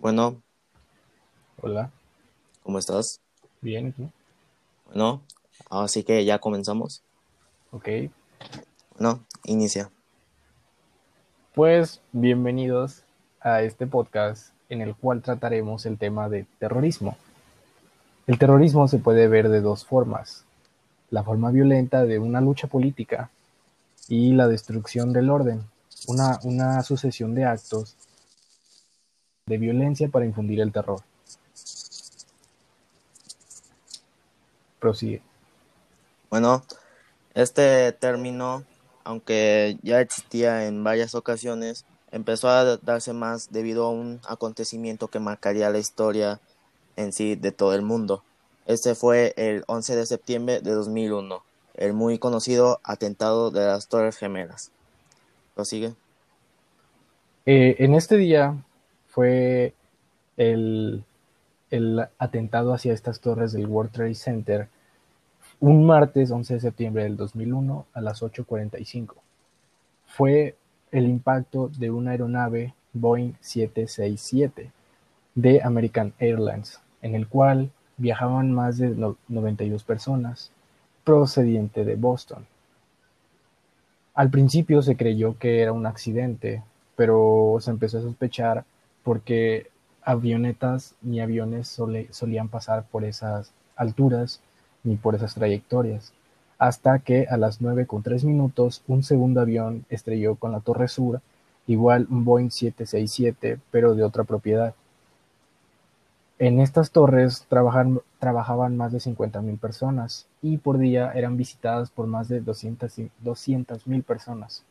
Bueno, Hola, ¿cómo estás? bien, ¿y tú? Bueno, así que ya comenzamos. Ok, Bueno, inicia. pues bienvenidos a este podcast en el cual trataremos el tema de terrorismo. El terrorismo se puede ver de dos formas, la forma violenta de una lucha política y la destrucción del orden, una, una sucesión de actos de violencia para infundir el terror. Prosigue. Bueno, este término, aunque ya existía en varias ocasiones, empezó a darse más debido a un acontecimiento que marcaría la historia en sí de todo el mundo. Este fue el 11 de septiembre de 2001, el muy conocido atentado de las Torres Gemelas. ¿Prosigue? Eh, en este día fue el, el atentado hacia estas torres del World Trade Center un martes 11 de septiembre del 2001 a las 8.45. Fue el impacto de una aeronave Boeing 767 de American Airlines, en el cual viajaban más de no- 92 personas, procediente de Boston. Al principio se creyó que era un accidente, pero se empezó a sospechar porque avionetas ni aviones solían pasar por esas alturas ni por esas trayectorias, hasta que a las 9 con 3 minutos un segundo avión estrelló con la Torre Sur, igual un Boeing 767, pero de otra propiedad. En estas torres trabajaban más de 50.000 personas y por día eran visitadas por más de 200.000 personas.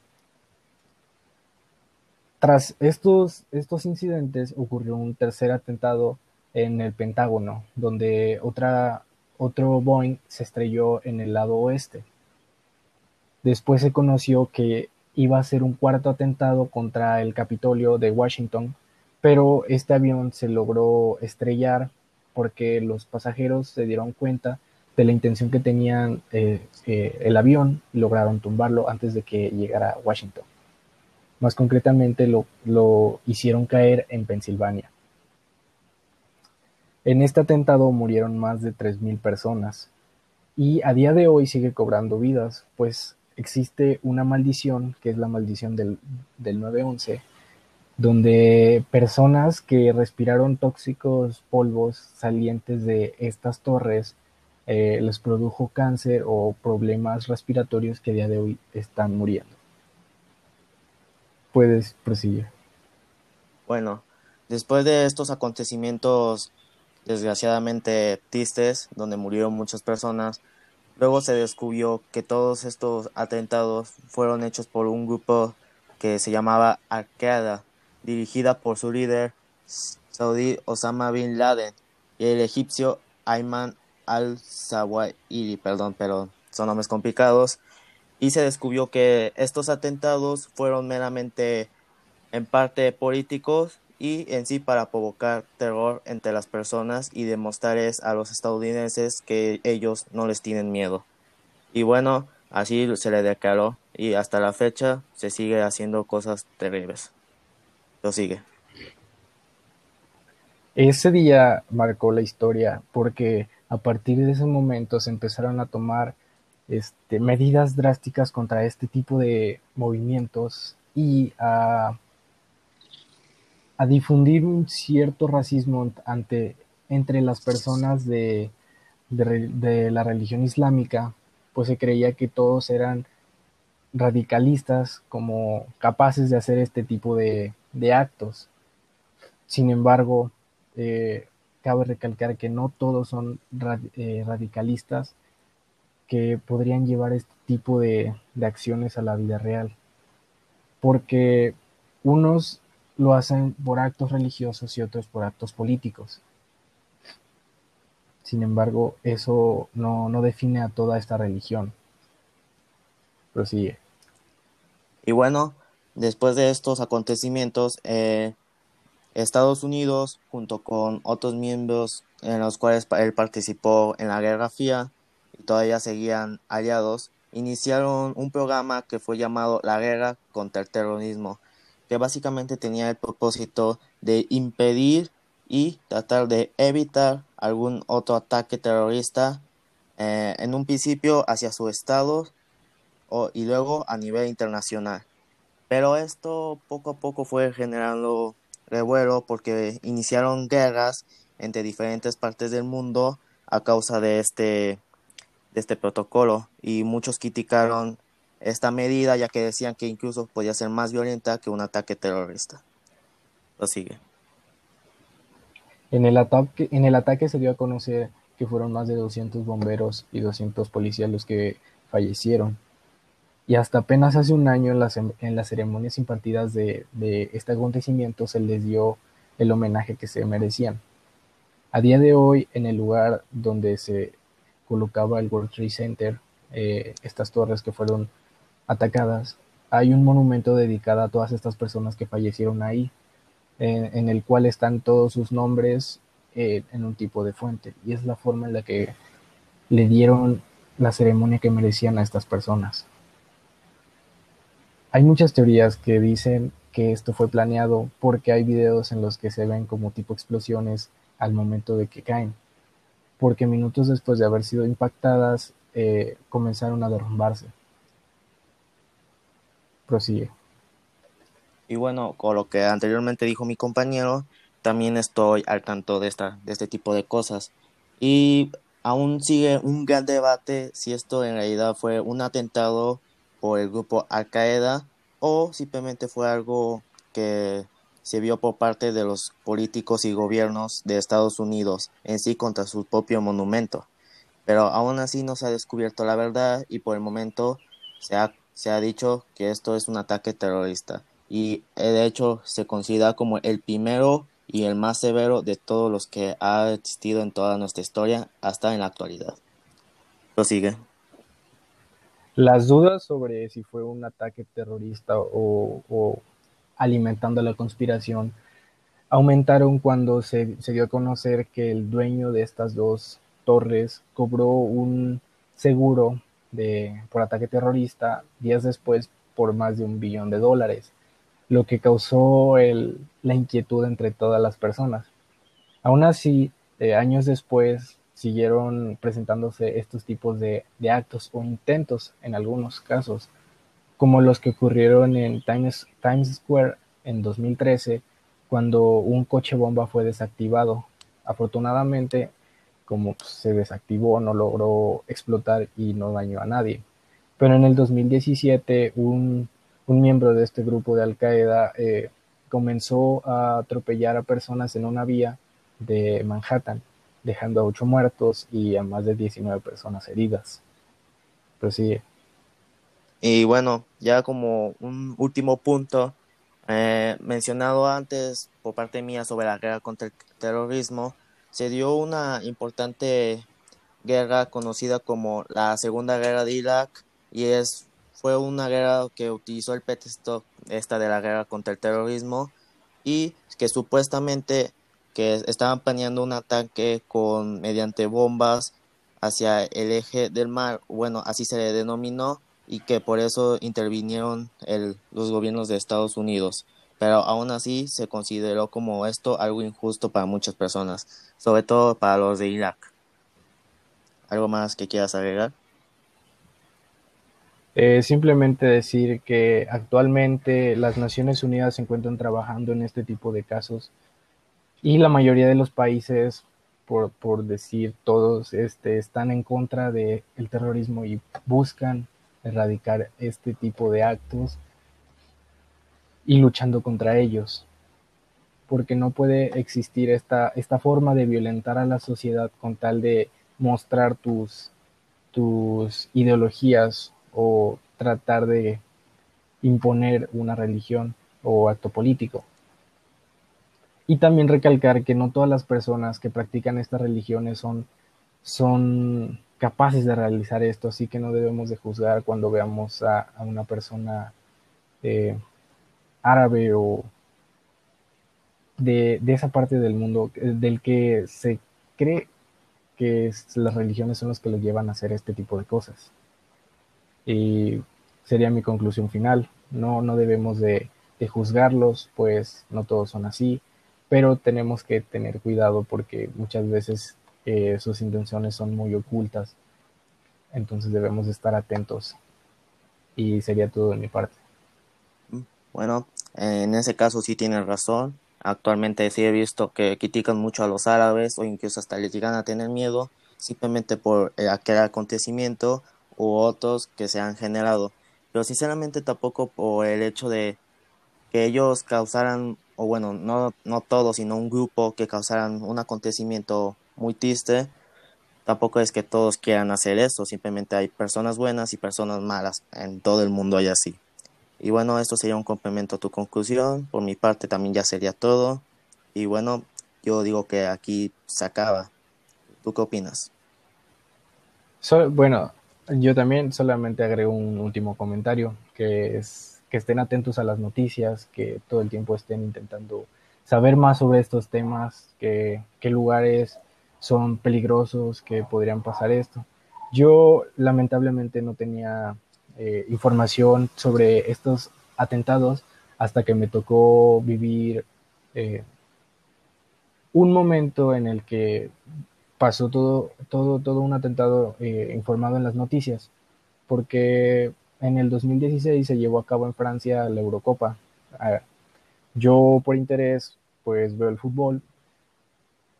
Tras estos, estos incidentes ocurrió un tercer atentado en el Pentágono, donde otra, otro Boeing se estrelló en el lado oeste. Después se conoció que iba a ser un cuarto atentado contra el Capitolio de Washington, pero este avión se logró estrellar porque los pasajeros se dieron cuenta de la intención que tenían eh, eh, el avión y lograron tumbarlo antes de que llegara a Washington. Más concretamente lo, lo hicieron caer en Pensilvania. En este atentado murieron más de 3.000 personas y a día de hoy sigue cobrando vidas, pues existe una maldición, que es la maldición del, del 911, donde personas que respiraron tóxicos polvos salientes de estas torres eh, les produjo cáncer o problemas respiratorios que a día de hoy están muriendo. Puedes proseguir. Bueno, después de estos acontecimientos desgraciadamente tristes, donde murieron muchas personas, luego se descubrió que todos estos atentados fueron hechos por un grupo que se llamaba Al-Qaeda, dirigida por su líder saudí Osama Bin Laden y el egipcio Ayman al-Zawahiri, perdón, pero son nombres complicados, y se descubrió que estos atentados fueron meramente en parte políticos y en sí para provocar terror entre las personas y demostrarles a los estadounidenses que ellos no les tienen miedo. Y bueno, así se le declaró y hasta la fecha se sigue haciendo cosas terribles. Lo sigue. Ese día marcó la historia porque a partir de ese momento se empezaron a tomar este, medidas drásticas contra este tipo de movimientos y a, a difundir un cierto racismo ante, entre las personas de, de, la religión islámica, pues se creía que todos eran radicalistas como capaces de hacer este tipo de, de actos. Sin embargo, eh, cabe recalcar que no todos son eh, radicalistas que podrían llevar este tipo de, de acciones a la vida real. Porque unos lo hacen por actos religiosos y otros por actos políticos. Sin embargo, eso no, no define a toda esta religión. Prosigue. Y bueno, después de estos acontecimientos, eh, Estados Unidos, junto con otros miembros en los cuales él participó en la Guerra Fría todavía seguían aliados, iniciaron un programa que fue llamado la Guerra contra el Terrorismo, que básicamente tenía el propósito de impedir y tratar de evitar algún otro ataque terrorista eh, en un principio hacia su estado y luego a nivel internacional. Pero esto poco a poco fue generando revuelo porque iniciaron guerras entre diferentes partes del mundo a causa de este, de este protocolo y muchos criticaron esta medida ya que decían que incluso podía ser más violenta que un ataque terrorista. Lo sigue. En el, ataque, en el ataque se dio a conocer que fueron más de 200 bomberos y 200 policías los que fallecieron. Y hasta apenas hace un año en las, en las ceremonias impartidas de, de este acontecimiento se les dio el homenaje que se merecían. A día de hoy, en el lugar donde se colocaba el World Trade Center, eh, estas torres que fueron atacadas, hay un monumento dedicado a todas estas personas que fallecieron ahí, en, el cual están todos sus nombres eh, en un tipo de fuente. Y es la forma en la que le dieron la ceremonia que merecían a estas personas. Hay muchas teorías que dicen que esto fue planeado porque hay videos en los que se ven como tipo explosiones al momento de que caen, porque minutos después de haber sido impactadas eh, comenzaron a derrumbarse. Prosigue. Y bueno, con lo que anteriormente dijo mi compañero, también estoy al tanto de, esta, de este tipo de cosas. Y aún sigue un gran debate si esto en realidad fue un atentado por el grupo Al Qaeda o simplemente fue algo que se vio por parte de los políticos y gobiernos de Estados Unidos en sí contra su propio monumento. Pero aún así no se ha descubierto la verdad y por el momento se ha, se ha dicho que esto es un ataque terrorista y eh, de hecho se considera como el primero y el más severo de todos los que ha existido en toda nuestra historia hasta en la actualidad. sigue. Las dudas sobre si fue un ataque terrorista o, o alimentando la conspiración aumentaron cuando se, dio a conocer que el dueño de estas dos torres cobró un seguro de, por ataque terrorista días después por más de un billón de dólares lo que causó la inquietud entre todas las personas. Aún así, eh, años después siguieron presentándose estos tipos de, actos o intentos en algunos casos, como los que ocurrieron en Times, Square en 2013, cuando un coche bomba fue desactivado. Afortunadamente, como se desactivó, no logró explotar y no dañó a nadie. Pero en el 2017, un un miembro de este grupo de Al Qaeda eh, comenzó a atropellar a personas en una vía de Manhattan, dejando a ocho muertos y a más de 19 personas heridas. Prosigue. Y bueno, ya como un último punto, eh, mencionado antes por parte mía sobre la guerra contra el terrorismo, se dio una importante guerra conocida como la Segunda Guerra de Irak y es fue una guerra que utilizó el pretexto esta de la guerra contra el terrorismo y que supuestamente que estaban planeando un ataque con mediante bombas hacia el eje del mar, bueno, así se le denominó y que por eso intervinieron el, los gobiernos de Estados Unidos. Pero aún así se consideró como esto algo injusto para muchas personas, sobre todo para los de Irak. ¿Algo más que quieras agregar? Eh, simplemente decir que actualmente las Naciones Unidas se encuentran trabajando en este tipo de casos y la mayoría de los países, por, por decir todos, este, están en contra del terrorismo y buscan erradicar este tipo de actos y luchando contra ellos. Porque no puede existir esta, esta forma de violentar a la sociedad con tal de mostrar tus, tus ideologías o tratar de imponer una religión o acto político. Y también recalcar que no todas las personas que practican estas religiones son, son capaces de realizar esto, así que no debemos de juzgar cuando veamos a, una persona eh, árabe o de, esa parte del mundo del que se cree que las religiones son las que lo llevan a hacer este tipo de cosas. Y sería mi conclusión final. No, no debemos de, juzgarlos, pues no todos son así. pero tenemos que tener cuidado porque muchas veces eh, sus intenciones son muy ocultas, entonces debemos estar atentos y sería todo de mi parte. Bueno, en ese caso sí tienes razón. Actualmente sí he visto que critican mucho a los árabes o incluso hasta les llegan a tener miedo simplemente por aquel acontecimiento u otros que se han generado. Pero sinceramente tampoco por el hecho de que ellos causaran, o bueno, no, no todos, sino un grupo que causaran un acontecimiento muy triste, tampoco es que todos quieran hacer eso, simplemente hay personas buenas y personas malas, en todo el mundo hay así. Y bueno, esto sería un complemento a tu conclusión, por mi parte también ya sería todo, y bueno, yo digo que aquí se acaba. ¿Tú qué opinas? bueno, yo también solamente agrego un último comentario, que es que estén atentos a las noticias, que todo el tiempo estén intentando saber más sobre estos temas, que, qué lugares son peligrosos, que podrían pasar esto. Yo lamentablemente no tenía eh, información sobre estos atentados hasta que me tocó vivir eh, un momento en el que pasó todo, todo, todo un atentado eh, informado en las noticias, porque en el 2016 se llevó a cabo en Francia la Eurocopa. Ah, yo por interés pues veo el fútbol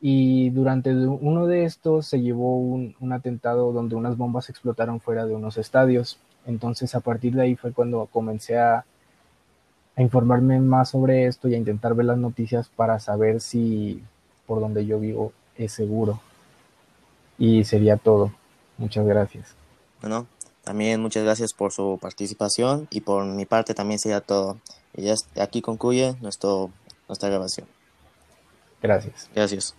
y durante uno de estos se llevó un, atentado donde unas bombas explotaron fuera de unos estadios. Entonces a partir de ahí fue cuando comencé a, a informarme más sobre esto y a intentar ver las noticias para saber si por donde yo vivo es seguro. Y sería todo. Muchas gracias. Bueno, también muchas gracias por su participación y por mi parte también sería todo. Y ya aquí concluye nuestro, nuestra grabación. Gracias. Gracias.